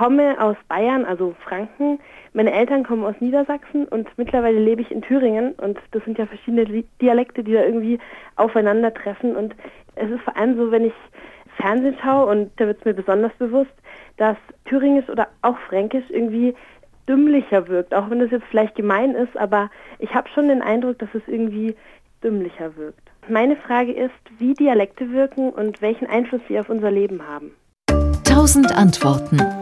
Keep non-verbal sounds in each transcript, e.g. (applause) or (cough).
komme aus Bayern, also Franken. Meine Eltern kommen aus Niedersachsen und mittlerweile lebe ich in Thüringen und das sind ja verschiedene Dialekte, die da irgendwie aufeinandertreffen und es ist vor allem so, wenn ich Fernsehen schaue und da wird es mir besonders bewusst, dass Thüringisch oder auch Fränkisch irgendwie dümmlicher wirkt, auch wenn das jetzt vielleicht gemein ist, aber ich habe schon den Eindruck, dass es irgendwie dümmlicher wirkt. Meine Frage ist, wie Dialekte wirken und welchen Einfluss sie auf unser Leben haben. Tausend Antworten.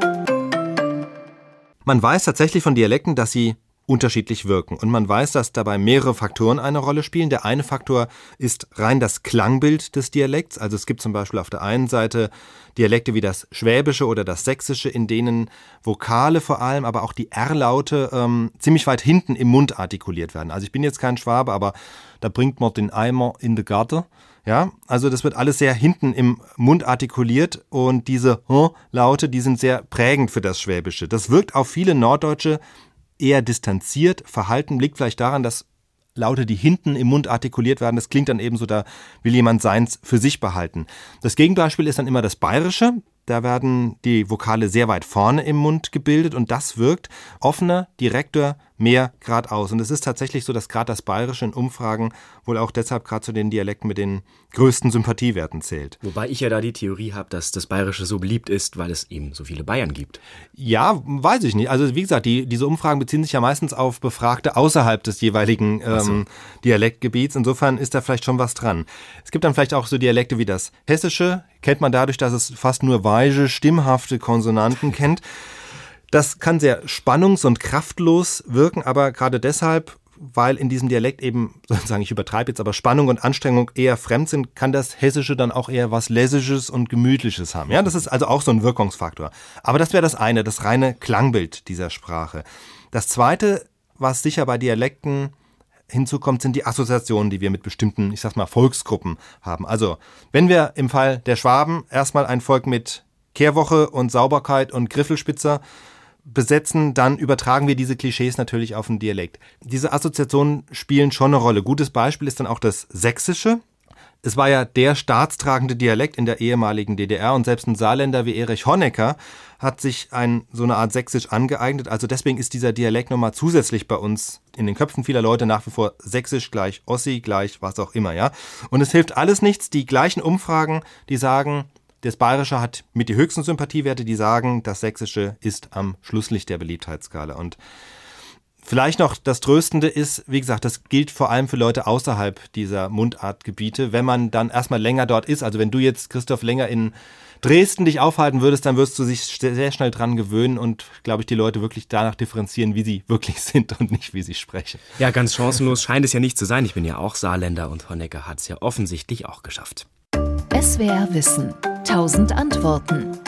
Man weiß tatsächlich von Dialekten, dass sie unterschiedlich wirken. Und man weiß, dass dabei mehrere Faktoren eine Rolle spielen. Der eine Faktor ist rein das Klangbild des Dialekts. Also es gibt zum Beispiel auf der einen Seite Dialekte wie das Schwäbische oder das Sächsische, in denen Vokale vor allem, aber auch die R-Laute ähm, ziemlich weit hinten im Mund artikuliert werden. Also ich bin jetzt kein Schwabe, aber da bringt man den Eimer in die Garde. Ja, also das wird alles sehr hinten im Mund artikuliert und diese Laute, die sind sehr prägend für das Schwäbische. Das wirkt auf viele Norddeutsche eher distanziert. Verhalten liegt vielleicht daran, dass Laute, die hinten im Mund artikuliert werden, das klingt dann eben so, da will jemand seins für sich behalten. Das Gegenbeispiel ist dann immer das Bayerische. Da werden die Vokale sehr weit vorne im Mund gebildet und das wirkt offener, direkter, mehr geradeaus. Und es ist tatsächlich so, dass gerade das Bayerische in Umfragen wohl auch deshalb gerade zu den Dialekten mit den größten Sympathiewerten zählt. Wobei ich ja da die Theorie habe, dass das Bayerische so beliebt ist, weil es eben so viele Bayern gibt. Ja, weiß ich nicht. Also wie gesagt, die, diese Umfragen beziehen sich ja meistens auf Befragte außerhalb des jeweiligen ähm, so. Dialektgebiets. Insofern ist da vielleicht schon was dran. Es gibt dann vielleicht auch so Dialekte wie das Hessische. Kennt man dadurch, dass es fast nur weise, stimmhafte Konsonanten kennt. Das kann sehr spannungs- und kraftlos wirken, aber gerade deshalb, weil in diesem Dialekt eben, (laughs) sozusagen, ich übertreibe jetzt, aber Spannung und Anstrengung eher fremd sind, kann das Hessische dann auch eher was Lässisches und Gemütliches haben. Ja, das ist also auch so ein Wirkungsfaktor. Aber das wäre das eine, das reine Klangbild dieser Sprache. Das zweite, was sicher bei Dialekten hinzukommt, sind die Assoziationen, die wir mit bestimmten, ich sag mal, Volksgruppen haben. Also, wenn wir im Fall der Schwaben erstmal ein Volk mit Kehrwoche und Sauberkeit und Griffelspitzer besetzen, dann übertragen wir diese Klischees natürlich auf den Dialekt. Diese Assoziationen spielen schon eine Rolle. Gutes Beispiel ist dann auch das Sächsische. Es war ja der staatstragende Dialekt in der ehemaligen DDR und selbst ein Saarländer wie Erich Honecker hat sich ein, so eine Art Sächsisch angeeignet. Also deswegen ist dieser Dialekt nochmal zusätzlich bei uns in den Köpfen vieler Leute nach wie vor Sächsisch gleich Ossi gleich was auch immer, ja. Und es hilft alles nichts. Die gleichen Umfragen, die sagen, das Bayerische hat mit die höchsten Sympathiewerte, die sagen, das Sächsische ist am Schlusslicht der Beliebtheitsskala. Und Vielleicht noch das Tröstende ist, wie gesagt, das gilt vor allem für Leute außerhalb dieser Mundartgebiete. Wenn man dann erstmal länger dort ist, also wenn du jetzt, Christoph, länger in Dresden dich aufhalten würdest, dann wirst du dich sehr schnell dran gewöhnen und, glaube ich, die Leute wirklich danach differenzieren, wie sie wirklich (laughs) sind und nicht, wie sie sprechen. Ja, ganz chancenlos scheint es ja nicht zu sein. Ich bin ja auch Saarländer und Honecker hat es ja offensichtlich auch geschafft. SWR Wissen. 1000 Antworten.